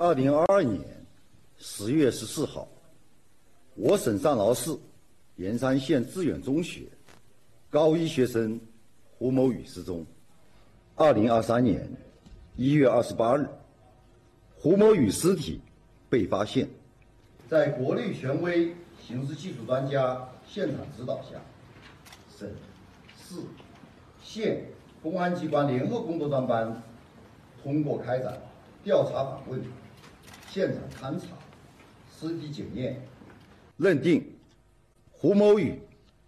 二零二二年十月十四号，我省上饶市盐山县致远中学高一学生胡某宇失踪。二零二三年一月二十八日，胡某宇尸体被发现，在国内权威刑事技术专家现场指导下，省、市、县公安机关联合工作专班通过开展调查访问。现场勘查、尸体检验，认定胡某宇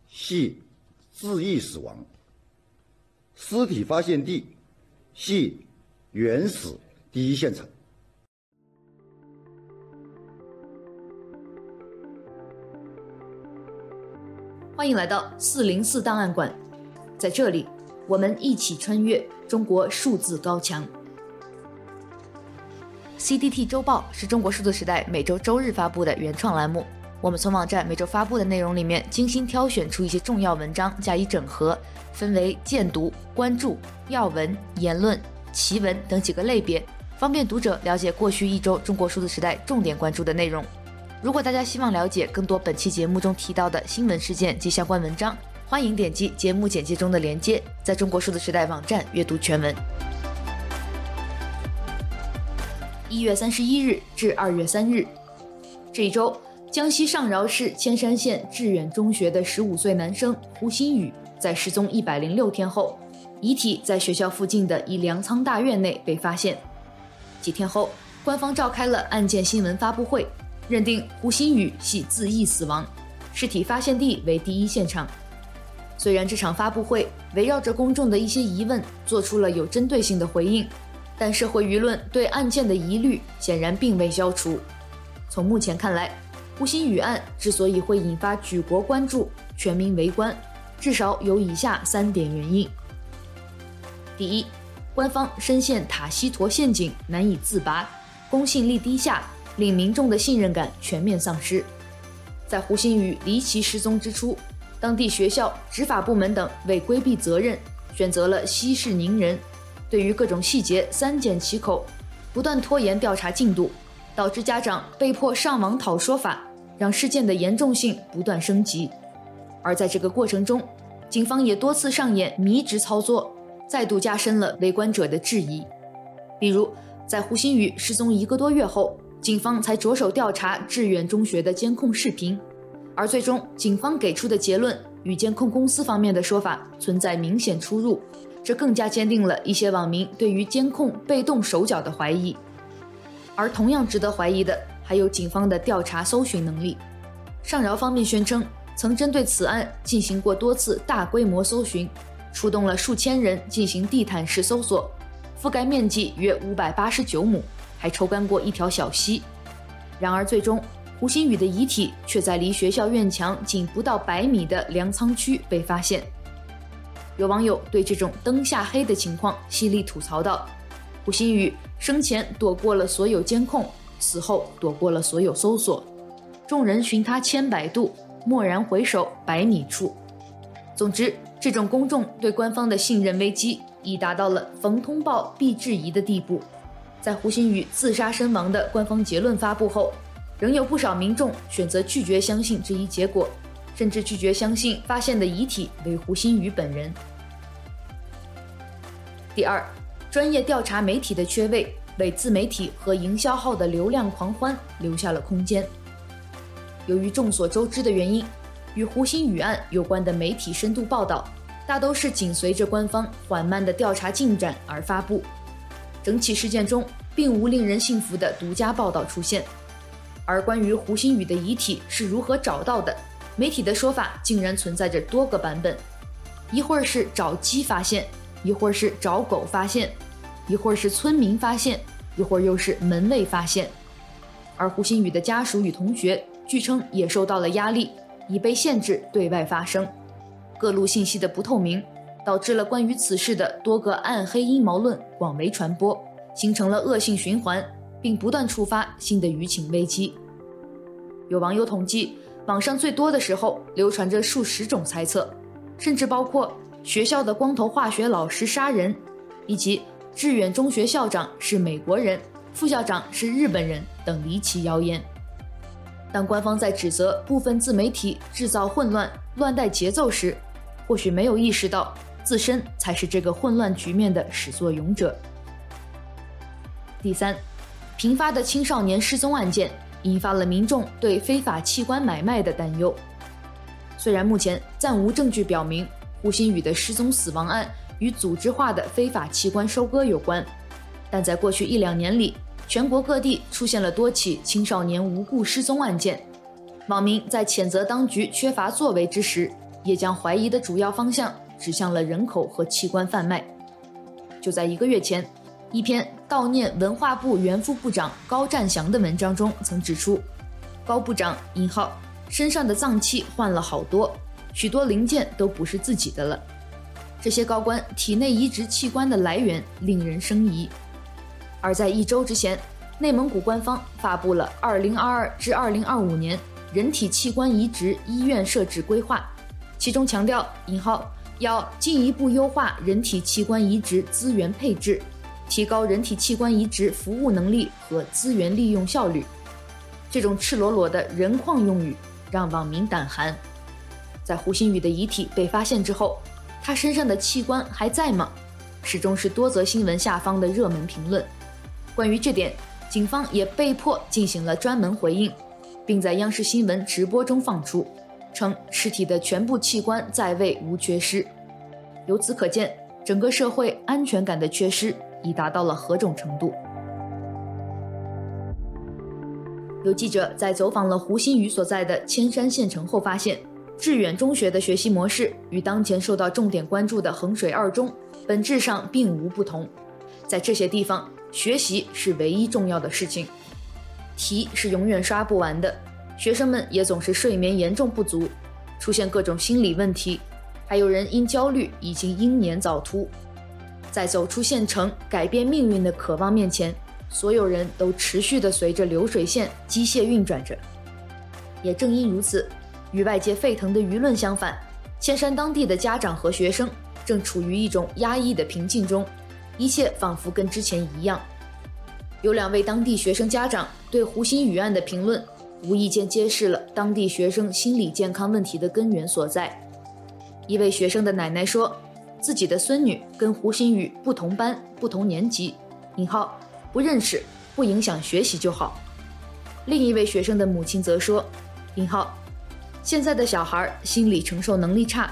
系自缢死亡，尸体发现地系原始第一现场。欢迎来到四零四档案馆，在这里，我们一起穿越中国数字高墙。CDT 周报是中国数字时代每周周日发布的原创栏目。我们从网站每周发布的内容里面精心挑选出一些重要文章加以整合，分为荐读、关注、要闻、言论、奇闻等几个类别，方便读者了解过去一周中国数字时代重点关注的内容。如果大家希望了解更多本期节目中提到的新闻事件及相关文章，欢迎点击节目简介中的链接，在中国数字时代网站阅读全文。一月三十一日至二月三日，这一周，江西上饶市铅山县致远中学的十五岁男生胡新宇，在失踪一百零六天后，遗体在学校附近的一粮仓大院内被发现。几天后，官方召开了案件新闻发布会，认定胡新宇系自缢死亡，尸体发现地为第一现场。虽然这场发布会围绕着公众的一些疑问，做出了有针对性的回应。但社会舆论对案件的疑虑显然并未消除。从目前看来，胡鑫宇案之所以会引发举国关注、全民围观，至少有以下三点原因：第一，官方深陷塔西佗陷阱难以自拔，公信力低下，令民众的信任感全面丧失。在胡鑫宇离奇失踪之初，当地学校、执法部门等为规避责任，选择了息事宁人。对于各种细节三缄其口，不断拖延调查进度，导致家长被迫上网讨说法，让事件的严重性不断升级。而在这个过程中，警方也多次上演迷之操作，再度加深了围观者的质疑。比如，在胡鑫宇失踪一个多月后，警方才着手调查致远中学的监控视频，而最终警方给出的结论与监控公司方面的说法存在明显出入。这更加坚定了一些网民对于监控被动手脚的怀疑，而同样值得怀疑的还有警方的调查搜寻能力。上饶方面宣称，曾针对此案进行过多次大规模搜寻，出动了数千人进行地毯式搜索，覆盖面积约五百八十九亩，还抽干过一条小溪。然而，最终胡鑫宇的遗体却在离学校院墙仅不到百米的粮仓区被发现。有网友对这种灯下黑的情况犀利吐槽道：“胡鑫宇生前躲过了所有监控，死后躲过了所有搜索，众人寻他千百度，蓦然回首，百米处。”总之，这种公众对官方的信任危机已达到了逢通报必质疑的地步。在胡鑫宇自杀身亡的官方结论发布后，仍有不少民众选择拒绝相信这一结果。甚至拒绝相信发现的遗体为胡鑫宇本人。第二，专业调查媒体的缺位，为自媒体和营销号的流量狂欢留下了空间。由于众所周知的原因，与胡鑫宇案有关的媒体深度报道，大都是紧随着官方缓慢的调查进展而发布。整起事件中，并无令人信服的独家报道出现。而关于胡鑫宇的遗体是如何找到的？媒体的说法竟然存在着多个版本，一会儿是找鸡发现，一会儿是找狗发现，一会儿是村民发现，一会儿又是门卫发现。而胡鑫宇的家属与同学据称也受到了压力，已被限制对外发声。各路信息的不透明，导致了关于此事的多个暗黑阴谋论广为传播，形成了恶性循环，并不断触发新的舆情危机。有网友统计。网上最多的时候流传着数十种猜测，甚至包括学校的光头化学老师杀人，以及致远中学校长是美国人，副校长是日本人等离奇谣言。当官方在指责部分自媒体制造混乱、乱带节奏时，或许没有意识到自身才是这个混乱局面的始作俑者。第三，频发的青少年失踪案件引发了民众对非法器官买卖的担忧。虽然目前暂无证据表明胡鑫宇的失踪死亡案与组织化的非法器官收割有关，但在过去一两年里，全国各地出现了多起青少年无故失踪案件。网民在谴责当局缺乏作为之时，也将怀疑的主要方向指向了人口和器官贩卖。就在一个月前，一篇悼念文化部原副部长高占祥的文章中曾指出，高部长引号身上的脏器换了好多，许多零件都不是自己的了。这些高官体内移植器官的来源令人生疑。而在一周之前，内蒙古官方发布了2022至2025年人体器官移植医院设置规划，其中强调引号要进一步优化人体器官移植资源配置，提高人体器官移植服务能力和资源利用效率。这种赤裸裸的人矿用语让网民胆寒。在胡鑫宇的遗体被发现之后，他身上的器官还在吗？始终是多则新闻下方的热门评论。关于这点，警方也被迫进行了专门回应，并在央视新闻直播中放出，称尸体的全部器官在位无缺失。由此可见，整个社会安全感的缺失已达到了何种程度。有记者在走访了胡鑫宇所在的千山县城后发现，致远中学的学习模式与当前受到重点关注的衡水二中本质上并无不同，在这些地方。学习是唯一重要的事情，题是永远刷不完的，学生们也总是睡眠严重不足，出现各种心理问题，还有人因焦虑已经英年早秃。在走出县城、改变命运的渴望面前，所有人都持续地随着流水线机械运转着。也正因如此，与外界沸腾的舆论相反，千山当地的家长和学生正处于一种压抑的平静中。一切仿佛跟之前一样。有两位当地学生家长对胡鑫宇案的评论，无意间揭示了当地学生心理健康问题的根源所在。一位学生的奶奶说，自己的孙女跟胡鑫宇不同班、不同年级，引号不认识，不影响学习就好。另一位学生的母亲则说，引号现在的小孩心理承受能力差，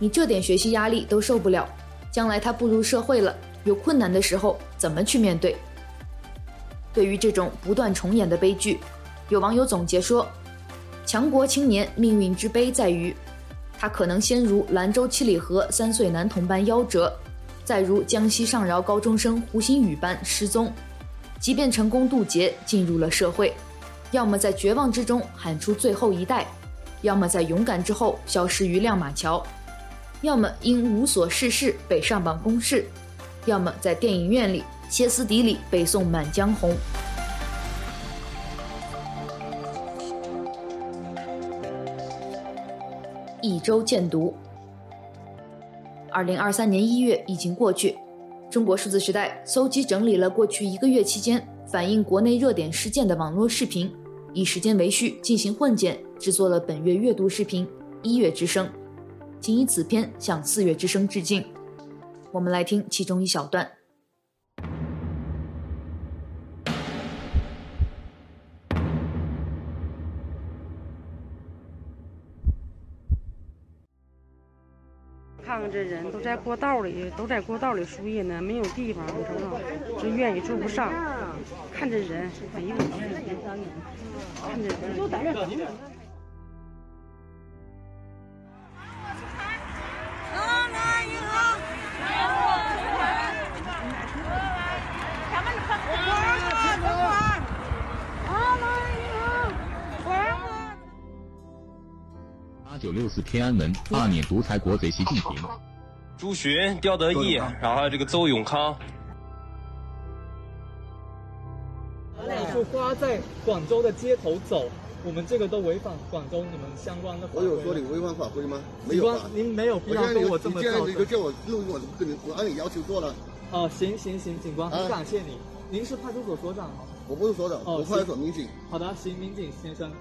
你这点学习压力都受不了，将来他步入社会了。有困难的时候怎么去面对？对于这种不断重演的悲剧，有网友总结说：“强国青年命运之悲在于，他可能先如兰州七里河三岁男童般夭折，再如江西上饶高中生胡鑫宇般失踪。即便成功渡劫进入了社会，要么在绝望之中喊出最后一代，要么在勇敢之后消失于亮马桥，要么因无所事事被上榜公示。”要么在电影院里歇斯底里背诵《满江红》。一周见读。二零二三年一月已经过去，中国数字时代搜集整理了过去一个月期间反映国内热点事件的网络视频，以时间为序进行混剪，制作了本月阅读视频《一月之声》，仅以此片向四月之声致敬。我们来听其中一小段。看看这人都在过道里，都在过道里输液呢，没有地方，你瞅瞅，这院也住不上。看这人，哎呦，看这人。九六四天安门罢免独裁国贼习近平，朱寻、刁德义，然后还有这个邹永康。两束花在广州的街头走，我们这个都违反广州你们相关的法规。我有说你违反法规吗？没有。您没有必要跟我这么做。你这样叫我录音，我怎么跟你？我按你要求做了。哦，行行行，警官，很感谢你。您是派出所所长吗？我不是所长，哦，我派出所民警。好的，行，民警先生。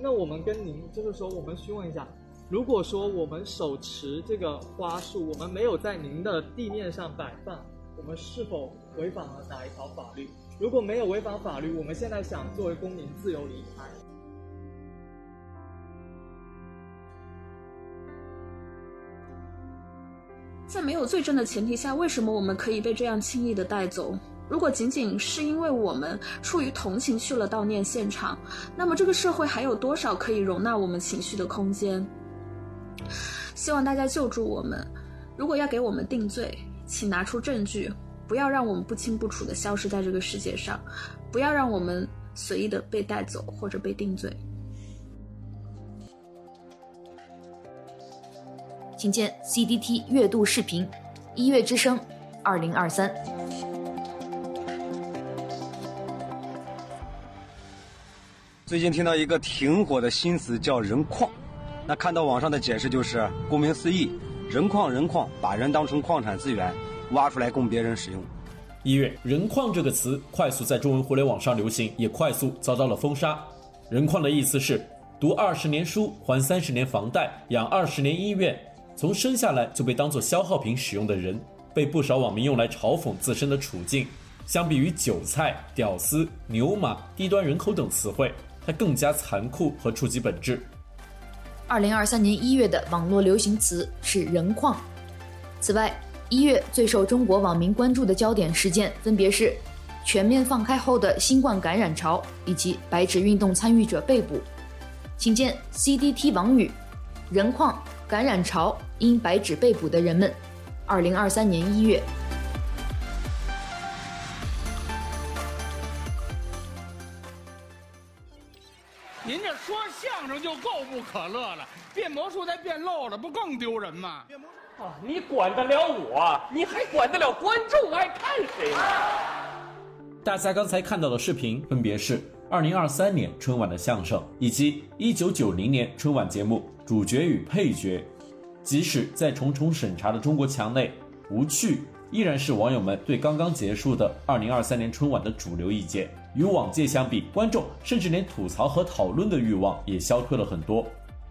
那我们跟您就是说，我们询问一下，如果说我们手持这个花束，我们没有在您的地面上摆放，我们是否违反了哪一条法律？如果没有违反法律，我们现在想作为公民自由离开。在没有罪证的前提下，为什么我们可以被这样轻易的带走？如果仅仅是因为我们出于同情去了悼念现场，那么这个社会还有多少可以容纳我们情绪的空间？希望大家救助我们。如果要给我们定罪，请拿出证据，不要让我们不清不楚地消失在这个世界上，不要让我们随意地被带走或者被定罪。请见 CDT 月度视频，一月之声，二零二三。最近听到一个挺火的新词叫“人矿”，那看到网上的解释就是，顾名思义，人矿人矿，把人当成矿产资源，挖出来供别人使用。一月，“人矿”这个词快速在中文互联网上流行，也快速遭到了封杀。人矿的意思是读二十年书，还三十年房贷，养二十年医院。从生下来就被当做消耗品使用的人，被不少网民用来嘲讽自身的处境。相比于韭菜、屌丝、牛马、低端人口等词汇，它更加残酷和触及本质。二零二三年一月的网络流行词是“人矿”。此外，一月最受中国网民关注的焦点事件分别是全面放开后的新冠感染潮以及白纸运动参与者被捕。请见 CDT 网语：“人矿。”感染潮，因白纸被捕的人们。二零二三年一月，您这说相声就够不可乐了，变魔术再变漏了，不更丢人吗？变魔术啊，你管得了我，你还管得了观众爱看谁吗？大家刚才看到的视频，分别是二零二三年春晚的相声，以及一九九零年春晚节目。主角与配角，即使在重重审查的中国墙内，无趣依然是网友们对刚刚结束的二零二三年春晚的主流意见。与往届相比，观众甚至连吐槽和讨论的欲望也消退了很多。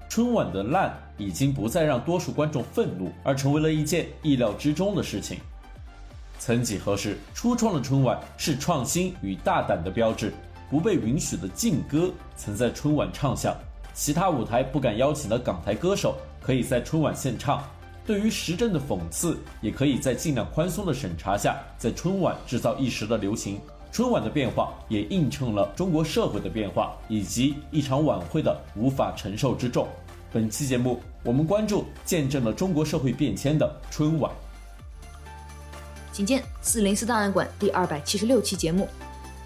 春晚的烂已经不再让多数观众愤怒，而成为了一件意料之中的事情。曾几何时，初创的春晚是创新与大胆的标志，不被允许的劲歌曾在春晚唱响。其他舞台不敢邀请的港台歌手可以在春晚献唱，对于时政的讽刺也可以在尽量宽松的审查下，在春晚制造一时的流行。春晚的变化也映衬了中国社会的变化以及一场晚会的无法承受之重。本期节目我们关注见证了中国社会变迁的春晚。请见四零四档案馆第二百七十六期节目，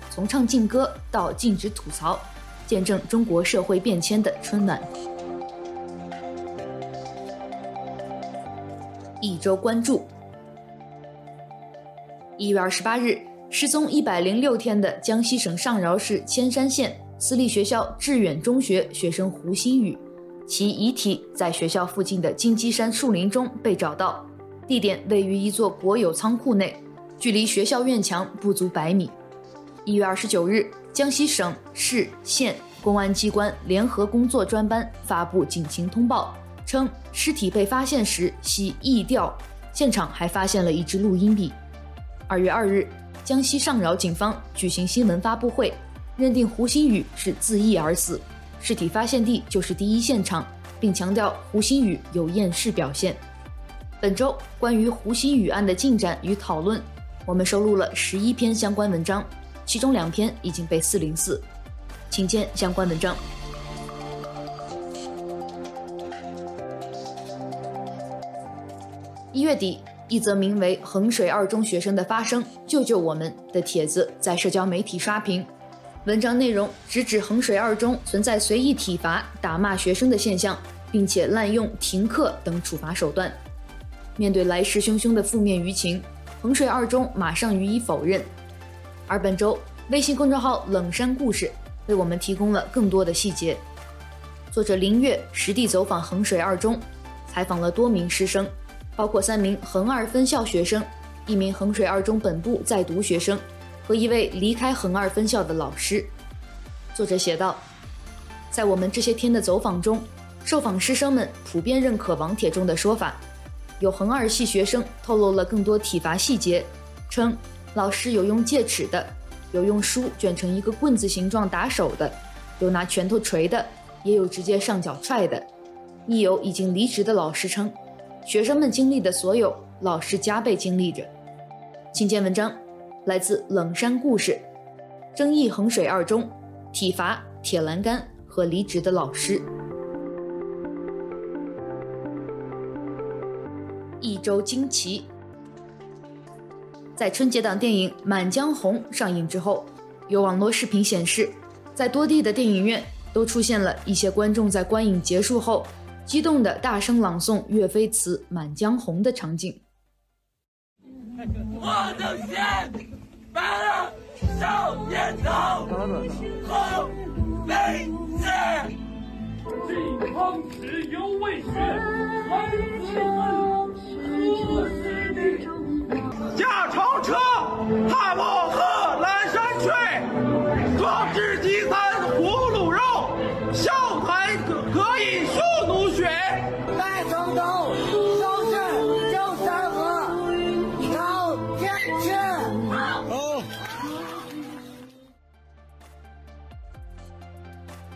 从唱禁歌到禁止吐槽。见证中国社会变迁的春晚，一周关注。一月二十八日，失踪一百零六天的江西省上饶市铅山县私立学校致远中学学生胡鑫宇，其遗体在学校附近的金鸡山树林中被找到，地点位于一座国有仓库内，距离学校院墙不足百米。一月二十九日。江西省、市、县公安机关联合工作专班发布警情通报，称尸体被发现时系縊吊，现场还发现了一支录音笔。二月二日，江西上饶警方举行新闻发布会，认定胡鑫宇是自缢而死，尸体发现地就是第一现场，并强调胡鑫宇有厌世表现。本周关于胡鑫宇案的进展与讨论，我们收录了十一篇相关文章。其中两篇已经被四零四，请见相关文章。一月底，一则名为“衡水二中学生的发声，救救我们”的帖子在社交媒体刷屏。文章内容直指衡水二中存在随意体罚、打骂学生的现象，并且滥用停课等处罚手段。面对来势汹汹的负面舆情，衡水二中马上予以否认。而本周，微信公众号“冷山故事”为我们提供了更多的细节。作者林月实地走访衡水二中，采访了多名师生，包括三名衡二分校学生、一名衡水二中本部在读学生，和一位离开恒二分校的老师。作者写道，在我们这些天的走访中，受访师生们普遍认可王铁中的说法。有恒二系学生透露了更多体罚细节，称老师有用戒尺的，有用书卷成一个棍子形状打手的，有拿拳头捶的，也有直接上脚踹的。亦有已经离职的老师称，学生们经历的所有，老师加倍经历着。请见文章，来自冷山故事，争议衡水二中，体罚、铁栏杆和离职的老师。一周惊奇。在春节档电影《满江红》上映之后，有网络视频显示，在多地的电影院都出现了一些观众在观影结束后，激动地大声朗诵岳飞词《满江红》的场景。我的血白了少年头，红飞剑，靖康耻犹未雪，臣子恨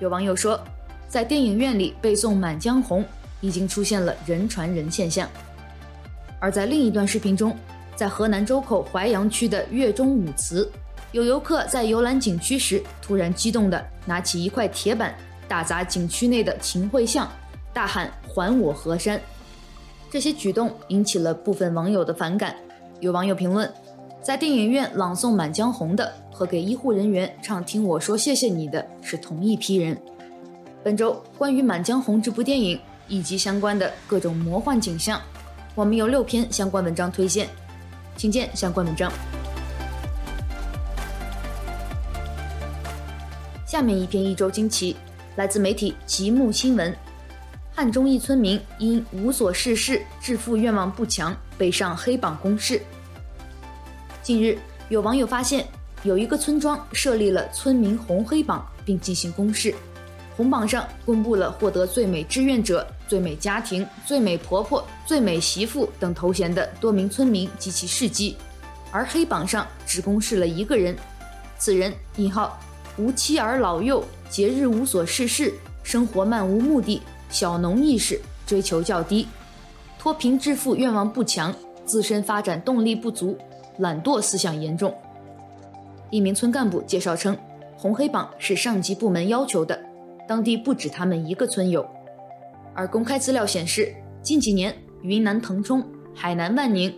有网友说，在电影院里背诵《满江红》已经出现了人传人现象，而在另一段视频中。在河南周口淮阳区的岳中舞祠，有游客在游览景区时，突然激动地拿起一块铁板，打砸景区内的秦桧像，大喊“还我河山”。这些举动引起了部分网友的反感。有网友评论，在电影院朗诵《满江红》的和给医护人员唱“听我说谢谢你”的是同一批人。本周关于《满江红》这部电影以及相关的各种魔幻景象，我们有六篇相关文章推荐。请见相关文章。下面一篇一周惊奇，来自媒体极目新闻。汉中一村民因无所事事、致富愿望不强，被上黑榜公示。近日，有网友发现，有一个村庄设立了村民红黑榜，并进行公示。红榜上公布了获得最美志愿者。最美家庭、最美婆婆、最美媳妇等头衔的多名村民及其事迹，而黑榜上只公示了一个人，此人（引号）无妻儿老幼，节日无所事事，生活漫无目的，小农意识追求较低，脱贫致富愿望不强，自身发展动力不足，懒惰思想严重。一名村干部介绍称，红黑榜是上级部门要求的，当地不止他们一个村有。而公开资料显示，近几年，云南腾冲、海南万宁、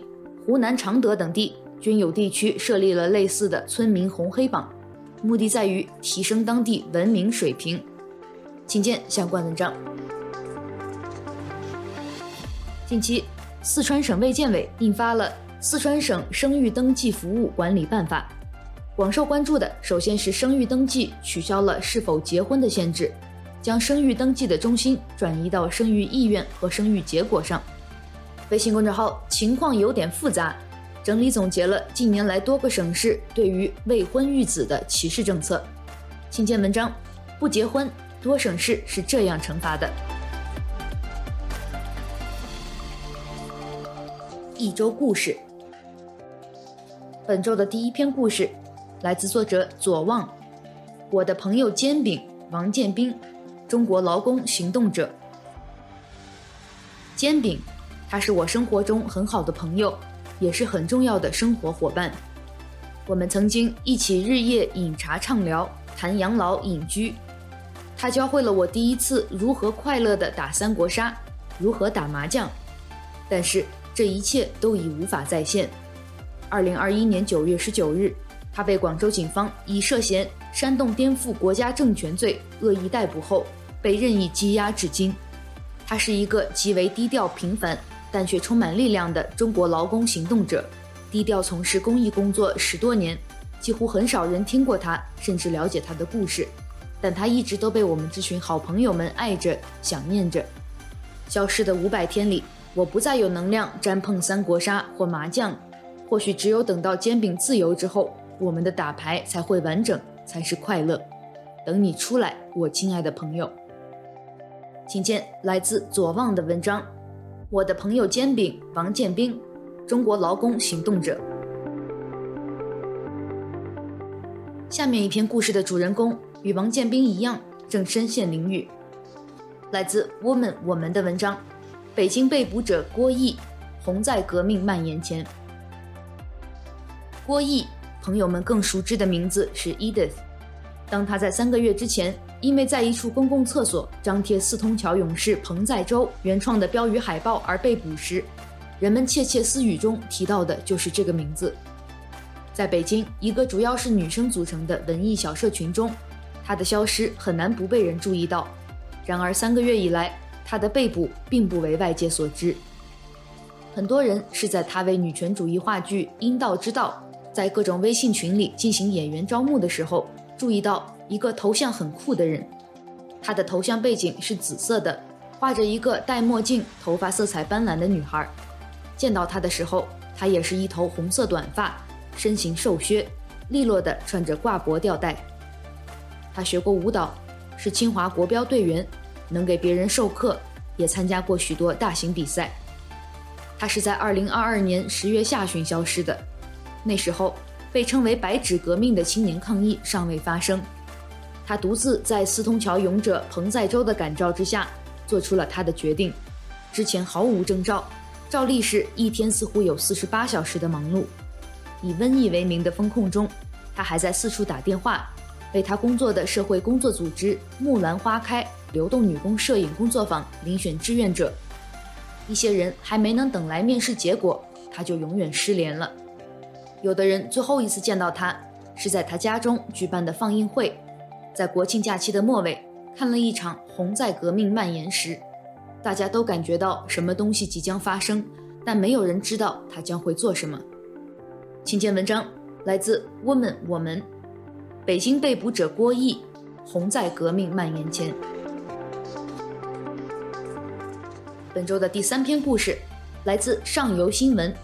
湖南常德等地均有地区设立了类似的村民红黑榜，目的在于提升当地文明水平。请见相关文章。近期，四川省卫健委印发了《四川省生育登记服务管理办法》，广受关注的首先是生育登记取消了是否结婚的限制。将生育登记的中心转移到生育意愿和生育结果上。微信公众号情况有点复杂，整理总结了近年来多个省市对于未婚育子的歧视政策。请见文章，不结婚，多省市是这样惩罚的。一周故事，本周的第一篇故事来自作者左望，我的朋友煎饼王建斌。中国劳工行动者，煎饼，他是我生活中很好的朋友，也是很重要的生活伙伴。我们曾经一起日夜饮茶畅聊，谈养老隐居。他教会了我第一次如何快乐地打三国杀，如何打麻将。但是这一切都已无法再现。二零二一年九月十九日，他被广州警方以涉嫌煽动颠覆国家政权罪恶意逮捕后，被任意羁押至今。他是一个极为低调平凡，但却充满力量的中国劳工行动者，低调从事公益工作十多年，几乎很少人听过他，甚至了解他的故事。但他一直都被我们这群好朋友们爱着、想念着。消失的五百天里，我不再有能量沾碰三国杀或麻将，或许只有等到煎饼自由之后，我们的打牌才会完整，才是快乐。等你出来，我亲爱的朋友。请见来自左望的文章《我的朋友煎饼王建兵》，中国劳工行动者。下面一篇故事的主人公与王建兵一样，正身陷囹圄。来自 Woman 我们的文章，北京被捕者郭毅，红在革命蔓延前。郭毅，朋友们更熟知的名字是 Edith。当他在三个月之前，因为在一处公共厕所张贴“四通桥勇士彭载舟”原创的标语海报而被捕时，人们窃窃私语中提到的就是这个名字。在北京一个主要是女生组成的文艺小社群中，他的消失很难不被人注意到。然而三个月以来，他的被捕并不为外界所知。很多人是在他为女权主义话剧《阴道之道》在各种微信群里进行演员招募的时候，注意到一个头像很酷的人。他的头像背景是紫色的，画着一个戴墨镜、头发色彩斑斓的女孩。见到他的时候，他也是一头红色短发，身形瘦削，利落地穿着挂脖吊带。他学过舞蹈。是清华国标队员，能给别人授课，也参加过许多大型比赛。他是在2022年10月下旬消失的，那时候被称为“白纸革命”的青年抗议尚未发生。他独自在四通桥勇者彭载舟的感召之下，做出了他的决定。之前毫无征兆，照例是一天似乎有48小时的忙碌。以瘟疫为名的封控中，他还在四处打电话。为他工作的社会工作组织“木兰花开”流动女工摄影工作坊遴选志愿者，一些人还没能等来面试结果，他就永远失联了。有的人最后一次见到他是在他家中举办的放映会，在国庆假期的末尾看了一场《红在革命蔓延时》，大家都感觉到什么东西即将发生，但没有人知道他将会做什么。请见文章，来自 Woman 我们。北京被捕者郭毅，红在革命蔓延前。本周的第三篇故事来自上游新闻。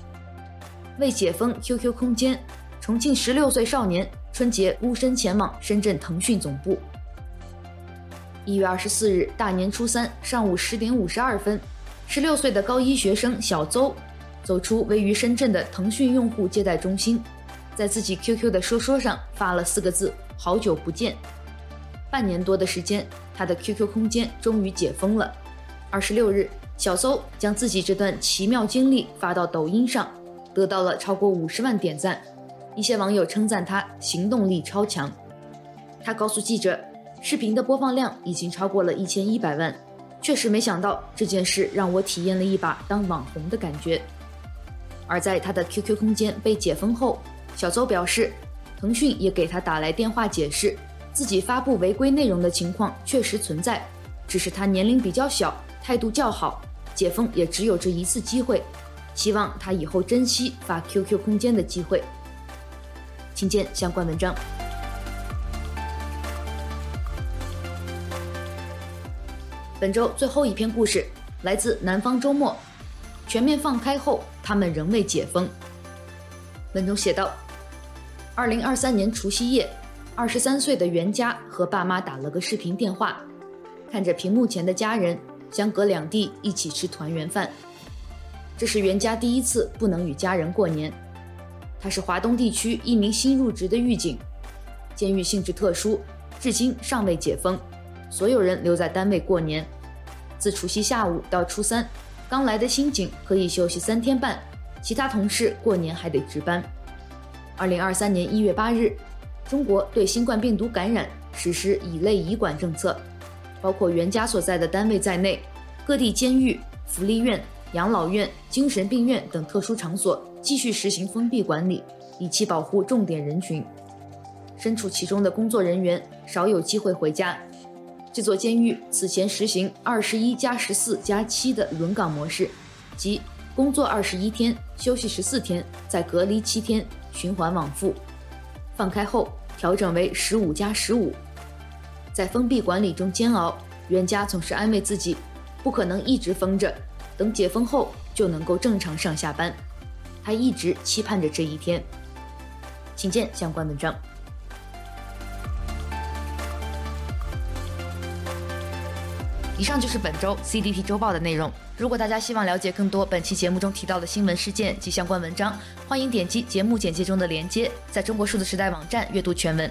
为解封 QQ 空间，重庆十六岁少年春节孤身前往深圳腾讯总部。一月二十四日大年初三上午十点五十二分，十六岁的高一学生小邹走出位于深圳的腾讯用户接待中心。在自己 QQ 的说说上发了四个字：“好久不见。”半年多的时间，他的 QQ 空间终于解封了。二十六日，小邹将自己这段奇妙经历发到抖音上，得到了超过五十万点赞。一些网友称赞他行动力超强。他告诉记者，视频的播放量已经超过了一千一百万。确实没想到这件事让我体验了一把当网红的感觉。而在他的 QQ 空间被解封后，小邹表示，腾讯也给他打来电话解释，自己发布违规内容的情况确实存在，只是他年龄比较小，态度较好，解封也只有这一次机会，希望他以后珍惜发 QQ 空间的机会。请见相关文章。本周最后一篇故事来自南方周末，全面放开后，他们仍未解封。文中写道。二零二三年除夕夜，二十三岁的袁佳和爸妈打了个视频电话，看着屏幕前的家人，相隔两地一起吃团圆饭。这是袁家第一次不能与家人过年。他是华东地区一名新入职的狱警，监狱性质特殊，至今尚未解封，所有人留在单位过年。自除夕下午到初三，刚来的新警可以休息三天半，其他同事过年还得值班。二零二三年一月八日，中国对新冠病毒感染实施乙类乙管政策，包括袁家所在的单位在内，各地监狱、福利院、养老院、精神病院等特殊场所继续实行封闭管理，以期保护重点人群。身处其中的工作人员少有机会回家。这座监狱此前实行二十一加十四加七的轮岗模式，即工作二十一天，休息十四天，再隔离七天。循环往复，放开后调整为十五加十五。在封闭管理中煎熬，袁家总是安慰自己，不可能一直封着，等解封后就能够正常上下班。他一直期盼着这一天。请见相关文章。以上就是本周 CDT 周报的内容。如果大家希望了解更多本期节目中提到的新闻事件及相关文章，欢迎点击节目简介中的链接，在中国数字时代网站阅读全文。